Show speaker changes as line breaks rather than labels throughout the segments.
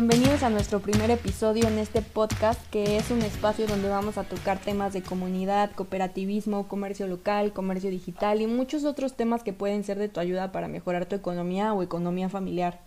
bienvenidos a nuestro primer episodio en este podcast que es un espacio donde vamos a tocar temas de comunidad, cooperativismo, comercio local, comercio digital y muchos otros temas que pueden ser de tu ayuda para mejorar tu economía o economía familiar.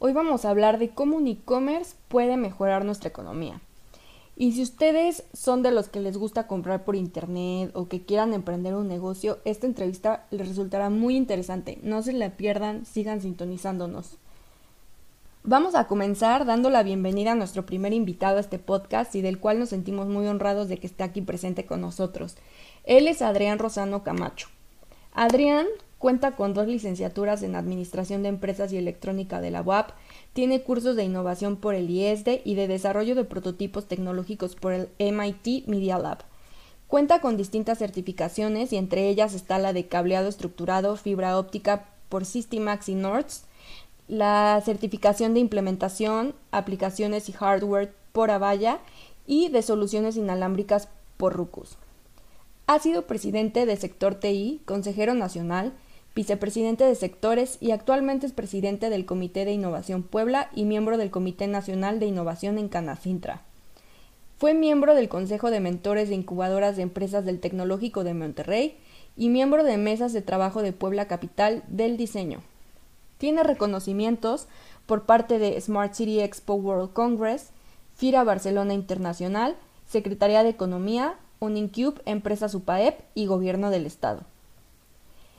Hoy vamos a hablar de cómo un e-commerce puede mejorar nuestra economía. Y si ustedes son de los que les gusta comprar por internet o que quieran emprender un negocio, esta entrevista les resultará muy interesante. No se la pierdan, sigan sintonizándonos. Vamos a comenzar dando la bienvenida a nuestro primer invitado a este podcast y del cual nos sentimos muy honrados de que esté aquí presente con nosotros. Él es Adrián Rosano Camacho. Adrián cuenta con dos licenciaturas en Administración de Empresas y Electrónica de la UAP, tiene cursos de innovación por el IESDE y de desarrollo de prototipos tecnológicos por el MIT Media Lab. Cuenta con distintas certificaciones y entre ellas está la de cableado estructurado, fibra óptica por Systimax y Nords, la certificación de implementación, aplicaciones y hardware por Avaya y de soluciones inalámbricas por Rucus. Ha sido presidente de sector TI, consejero nacional, vicepresidente de sectores y actualmente es presidente del Comité de Innovación Puebla y miembro del Comité Nacional de Innovación en Canacintra. Fue miembro del Consejo de Mentores de Incubadoras de Empresas del Tecnológico de Monterrey y miembro de Mesas de Trabajo de Puebla Capital del Diseño. Tiene reconocimientos por parte de Smart City Expo World Congress, FIRA Barcelona Internacional, Secretaría de Economía, Unincube, Empresa Supaep y Gobierno del Estado.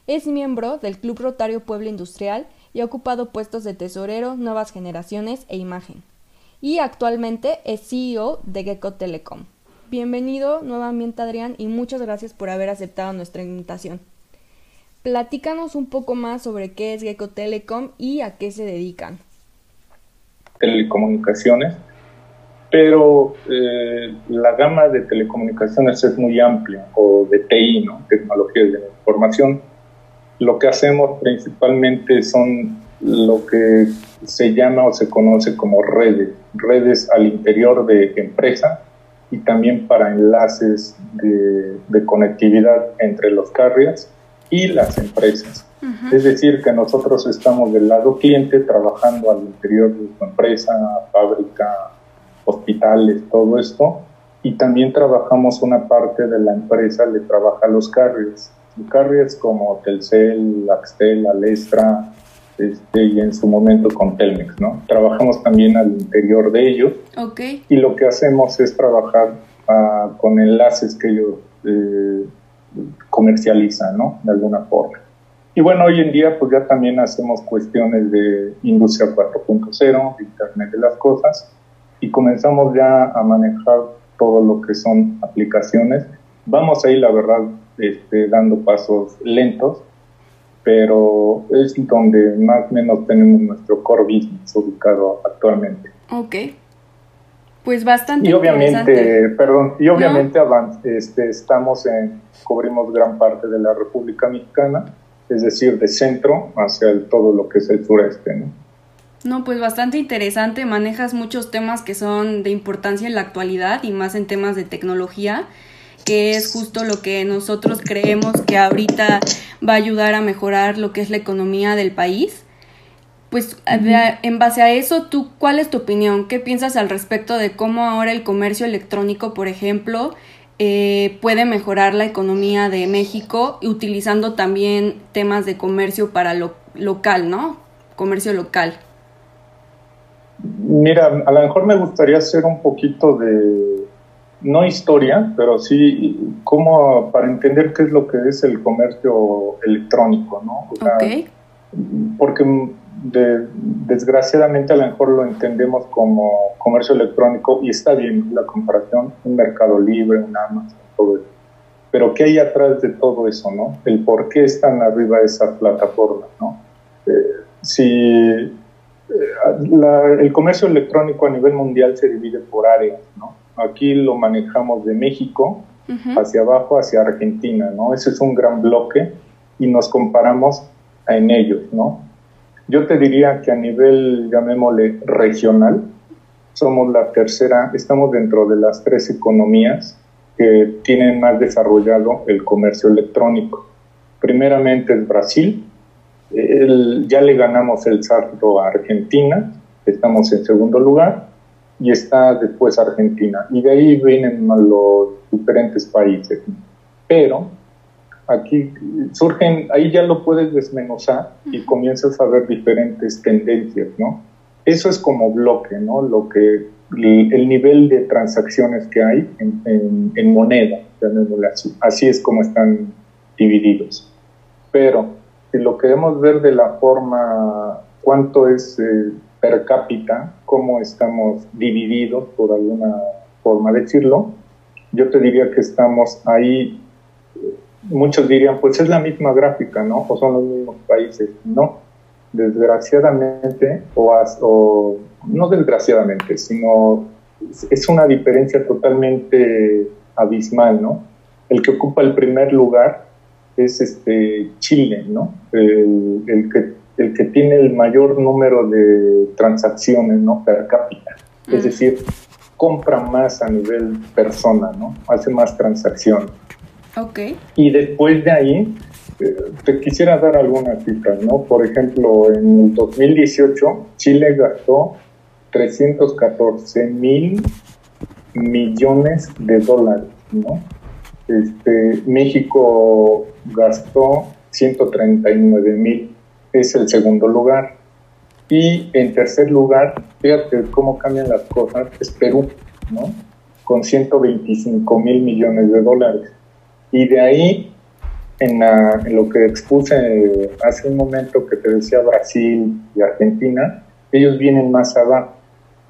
Es miembro del Club Rotario Puebla Industrial y ha ocupado puestos de tesorero, nuevas generaciones e imagen. Y actualmente es CEO de Gecko Telecom. Bienvenido nuevamente Adrián y muchas gracias por haber aceptado nuestra invitación. Platícanos un poco más sobre qué es Gecko Telecom y a qué se dedican.
Telecomunicaciones, pero eh, la gama de telecomunicaciones es muy amplia, o de TI, ¿no? tecnologías de información. Lo que hacemos principalmente son lo que se llama o se conoce como redes, redes al interior de empresa y también para enlaces de, de conectividad entre los carriers y las empresas. Es decir, que nosotros estamos del lado cliente trabajando al interior de su empresa, fábrica, hospitales, todo esto, y también trabajamos una parte de la empresa, le trabaja a los carriers. Carriers como Telcel, Axtel, Alestra, este, y en su momento con Telmex, ¿no? Trabajamos también al interior de ellos.
Okay.
Y lo que hacemos es trabajar uh, con enlaces que ellos eh, comercializan, ¿no? De alguna forma. Y bueno, hoy en día pues ya también hacemos cuestiones de industria 4.0, Internet de las Cosas, y comenzamos ya a manejar todo lo que son aplicaciones. Vamos ahí, la verdad, este, dando pasos lentos, pero es donde más o menos tenemos nuestro core business ubicado actualmente.
Ok. Pues bastante
y obviamente, perdón, y obviamente este, estamos en, cubrimos gran parte de la República Mexicana, es decir, de centro hacia el, todo lo que es el sureste, ¿no?
No, pues bastante interesante, manejas muchos temas que son de importancia en la actualidad y más en temas de tecnología, que es justo lo que nosotros creemos que ahorita va a ayudar a mejorar lo que es la economía del país pues en base a eso, ¿tú cuál es tu opinión? ¿Qué piensas al respecto de cómo ahora el comercio electrónico, por ejemplo, eh, puede mejorar la economía de México utilizando también temas de comercio para lo local, ¿no? Comercio local.
Mira, a lo mejor me gustaría hacer un poquito de, no historia, pero sí como para entender qué es lo que es el comercio electrónico, ¿no?
ok.
Porque desgraciadamente a lo mejor lo entendemos como comercio electrónico y está bien la comparación, un mercado libre, un Amazon, todo eso. Pero ¿qué hay atrás de todo eso, no? El por qué están arriba de esa plataforma, ¿no? Eh, si eh, el comercio electrónico a nivel mundial se divide por áreas, ¿no? Aquí lo manejamos de México hacia abajo, hacia Argentina, ¿no? Ese es un gran bloque y nos comparamos en ellos, ¿no? Yo te diría que a nivel, llamémosle, regional, somos la tercera, estamos dentro de las tres economías que tienen más desarrollado el comercio electrónico. Primeramente es Brasil, ya le ganamos el salto a Argentina, estamos en segundo lugar, y está después Argentina. Y de ahí vienen los diferentes países. Pero aquí surgen, ahí ya lo puedes desmenuzar y comienzas a ver diferentes tendencias, ¿no? Eso es como bloque, ¿no? Lo que, el nivel de transacciones que hay en, en, moneda, así. así es como están divididos. Pero si lo queremos ver de la forma, cuánto es eh, per cápita, cómo estamos divididos, por alguna forma decirlo, yo te diría que estamos ahí, muchos dirían, pues es la misma gráfica, ¿no? O son los mismos países. No, desgraciadamente, o, o no desgraciadamente, sino es una diferencia totalmente abismal, ¿no? El que ocupa el primer lugar es este Chile, ¿no? El, el que el que tiene el mayor número de transacciones ¿no? per cápita. Es decir, compra más a nivel persona, ¿no? Hace más transacciones. Y después de ahí, eh, te quisiera dar algunas cifras, ¿no? Por ejemplo, en el 2018, Chile gastó 314 mil millones de dólares, ¿no? Este, México gastó 139 mil es el segundo lugar. Y en tercer lugar, fíjate cómo cambian las cosas, es Perú, ¿no? Con 125 mil millones de dólares. Y de ahí, en, lo que expuse hace un momento que te decía Brasil y Argentina, ellos vienen más abajo.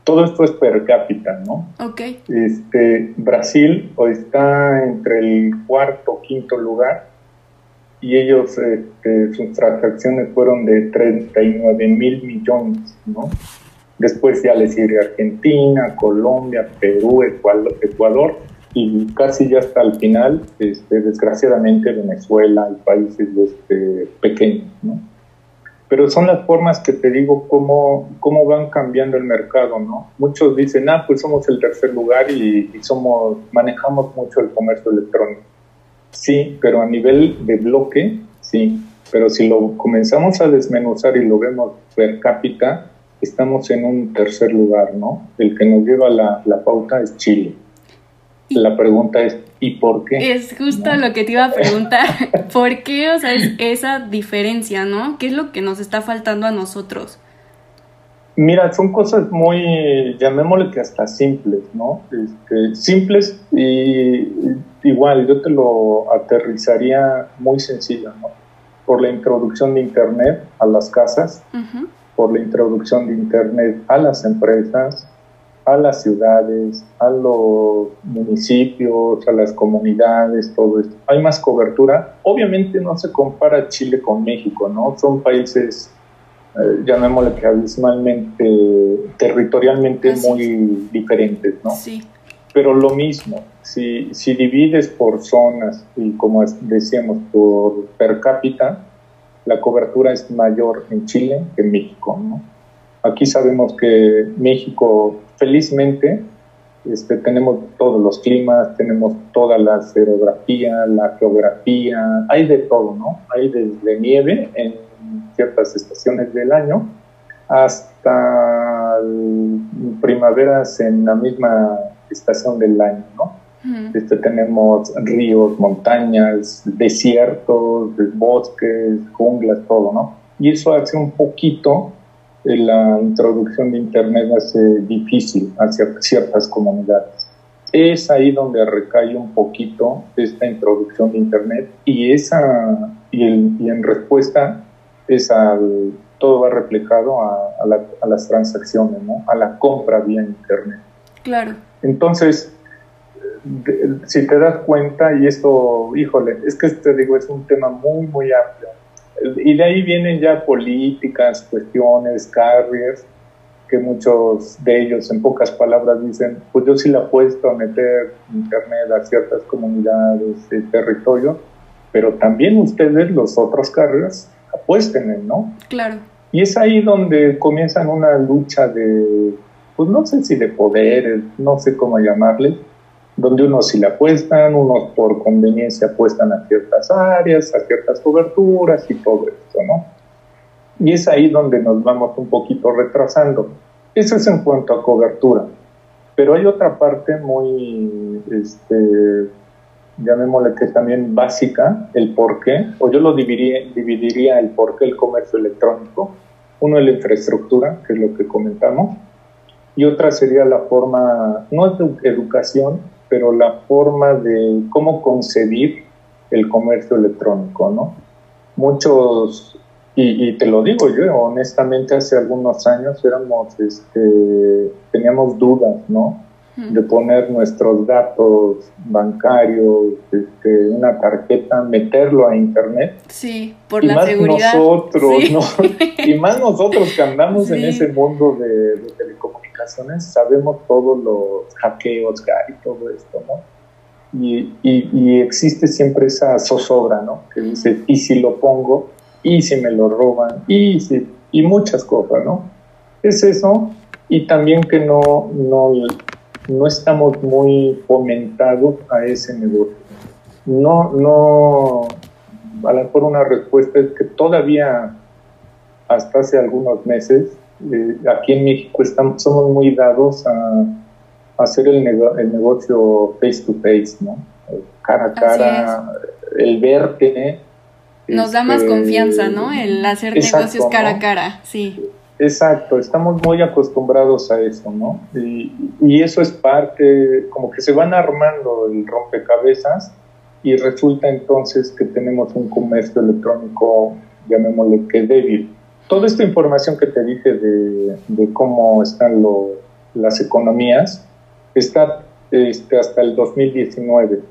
Todo esto es per cápita, ¿no?
Ok.
Este, Brasil está entre el cuarto, quinto lugar y ellos, este, sus transacciones fueron de 39 mil millones, ¿no? Después ya les sigue Argentina, Colombia, Perú, Ecuador, y casi ya hasta el final, este, desgraciadamente, Venezuela y países este, pequeños, ¿no? Pero son las formas que te digo cómo, cómo van cambiando el mercado, ¿no? Muchos dicen, ah, pues somos el tercer lugar y, y somos, manejamos mucho el comercio electrónico Sí, pero a nivel de bloque, sí. Pero si lo comenzamos a desmenuzar y lo vemos per cápita, estamos en un tercer lugar, ¿no? El que nos lleva la, la pauta es Chile. La pregunta es, ¿y por qué?
Es justo lo que te iba a preguntar. ¿Por qué? O sea, es esa diferencia, ¿no? ¿Qué es lo que nos está faltando a nosotros?
Mira, son cosas muy, llamémosle que hasta simples, ¿no? Este, simples y igual yo te lo aterrizaría muy sencillo, ¿no? Por la introducción de Internet a las casas, por la introducción de Internet a las empresas, a las ciudades, a los municipios, a las comunidades, todo esto. Hay más cobertura. Obviamente no se compara Chile con México, ¿no? Son países eh, llamémosle que abismalmente, territorialmente muy diferentes, ¿no?
Sí.
Pero lo mismo, si, si divides por zonas y como decíamos por per cápita, la cobertura es mayor en Chile que en México, ¿no? Aquí sabemos que México, felizmente, este, tenemos todos los climas, tenemos toda la aerografía, la geografía, hay de todo, ¿no? Hay desde nieve en ciertas estaciones del año, hasta primaveras en la misma estación del año, ¿no? este, tenemos ríos, montañas, desiertos, bosques, junglas, todo, ¿no? Y eso hace un poquito la introducción de Internet hace difícil hacia ciertas comunidades. Es ahí donde recae un poquito esta introducción de Internet y, esa, y, y en respuesta es al, todo va reflejado a, a, las transacciones, ¿no? a la compra vía Internet.
Claro.
Entonces, si te das cuenta, y esto, híjole, es que te digo, es un tema muy, muy amplio. Y de ahí vienen ya políticas, cuestiones, carriers, que muchos de ellos, en pocas palabras, dicen, pues yo sí le apuesto a meter Internet a ciertas comunidades, de territorio, pero también ustedes, los otros carriers, apuesten en, ¿no?
Claro.
Y es ahí donde comienzan una lucha de, pues no sé si de poderes, no sé cómo llamarle, donde unos sí le apuestan, unos por conveniencia apuestan a ciertas áreas, a ciertas coberturas y todo esto, ¿no? Y es ahí donde nos vamos un poquito retrasando. Eso es en cuanto a cobertura. Pero hay otra parte muy, este, llamémosle que también básica, el por qué, o yo lo dividiría, dividiría el por qué el comercio electrónico. Uno es la infraestructura, que es lo que comentamos, y otra sería la forma, no es de educación, pero la forma de cómo concebir el comercio electrónico, ¿no? Muchos, y, te lo digo yo, honestamente hace algunos años éramos, este, teníamos dudas, ¿no? De poner nuestros datos bancarios, este, una tarjeta, meterlo a internet.
Sí, por la más
Nosotros, ¿no? y más nosotros que andamos en ese mundo de, de telecomunicaciones, sabemos todos los hackeos y todo esto, ¿no? Y, y, existe siempre esa zozobra, ¿no? Que dice, ¿y si lo pongo? ¿Y si me lo roban? ¿Y si? Y muchas cosas, ¿no? Es eso. Y también que no, no, no estamos muy fomentados a ese negocio. No, no, a lo mejor una respuesta es que todavía, hasta hace algunos meses, eh, aquí en México estamos, somos muy dados a hacer el, el negocio face to face, ¿no? Cara a cara, el verte.
Nos da más este, confianza, ¿no? El hacer negocios cara a cara, sí.
Exacto, estamos muy acostumbrados a eso, ¿no? Y, y, eso es parte, como que se van armando el rompecabezas y resulta entonces que tenemos un comercio electrónico, llamémosle que débil. Toda esta información que te dije de, de cómo están lo, las economías, está este, hasta el 2019.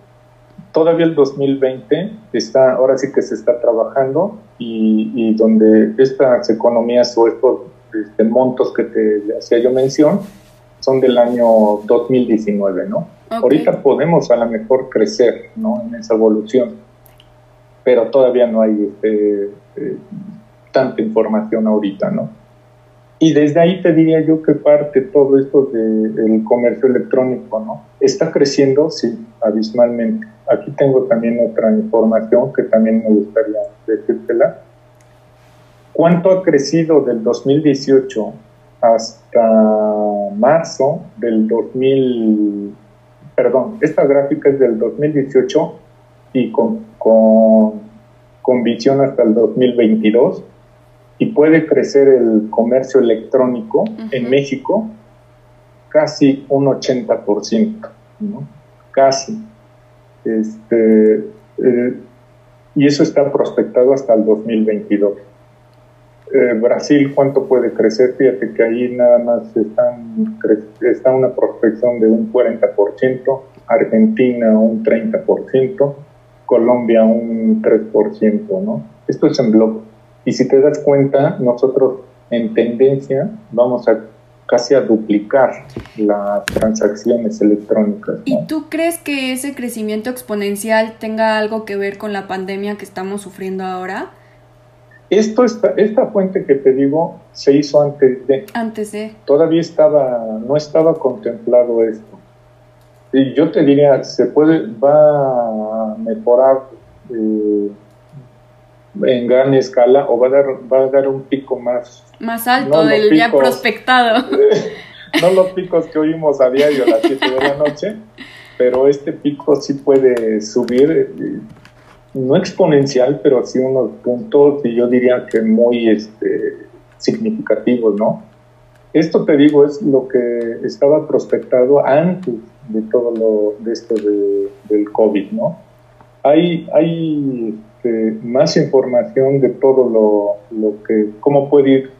Todavía el 2020 está, ahora sí que se está trabajando y, donde estas economías o estos este, montos que te hacía yo mención son del año 2019, ¿no? Ahorita podemos a lo mejor crecer, ¿no? En esa evolución, pero todavía no hay este, eh, tanta información ahorita, ¿no? Y desde ahí te diría yo que parte todo esto del comercio electrónico, ¿no? Está creciendo, sí, abismalmente. Aquí tengo también otra información que también me gustaría decírtela. ¿Cuánto ha crecido del 2018 hasta marzo del 2000? Perdón, esta gráfica es del 2018 y con, con, con visión hasta el 2022 y puede crecer el comercio electrónico en México casi un 80%, ¿no? Casi. Este, eh, y eso está prospectado hasta el 2022. Eh, Brasil, ¿cuánto puede crecer? Fíjate que ahí nada más están, está una prospección de un 40%, Argentina un 30%, Colombia un 3%, ¿no? Esto es en bloque. Y si te das cuenta, nosotros en tendencia vamos a casi a duplicar las transacciones electrónicas.
¿Y tú crees que ese crecimiento exponencial tenga algo que ver con la pandemia que estamos sufriendo ahora?
Esto esta, esta fuente que te digo se hizo antes de.
Antes de.
Todavía estaba, no estaba contemplado esto. Y yo te diría, se puede, va a mejorar eh, en gran escala o va a dar, va a dar un pico más...
Más alto del ya prospectado.
no los picos que oímos a diario a las 7 de la noche, pero este pico sí puede subir, eh, no exponencial, pero sí unos puntos, y yo diría que muy este, significativos, ¿no? Esto te digo es lo que estaba prospectado antes de todo lo de esto de, del COVID, ¿no? Hay, hay este, más información de todo lo, lo, que, cómo puede ir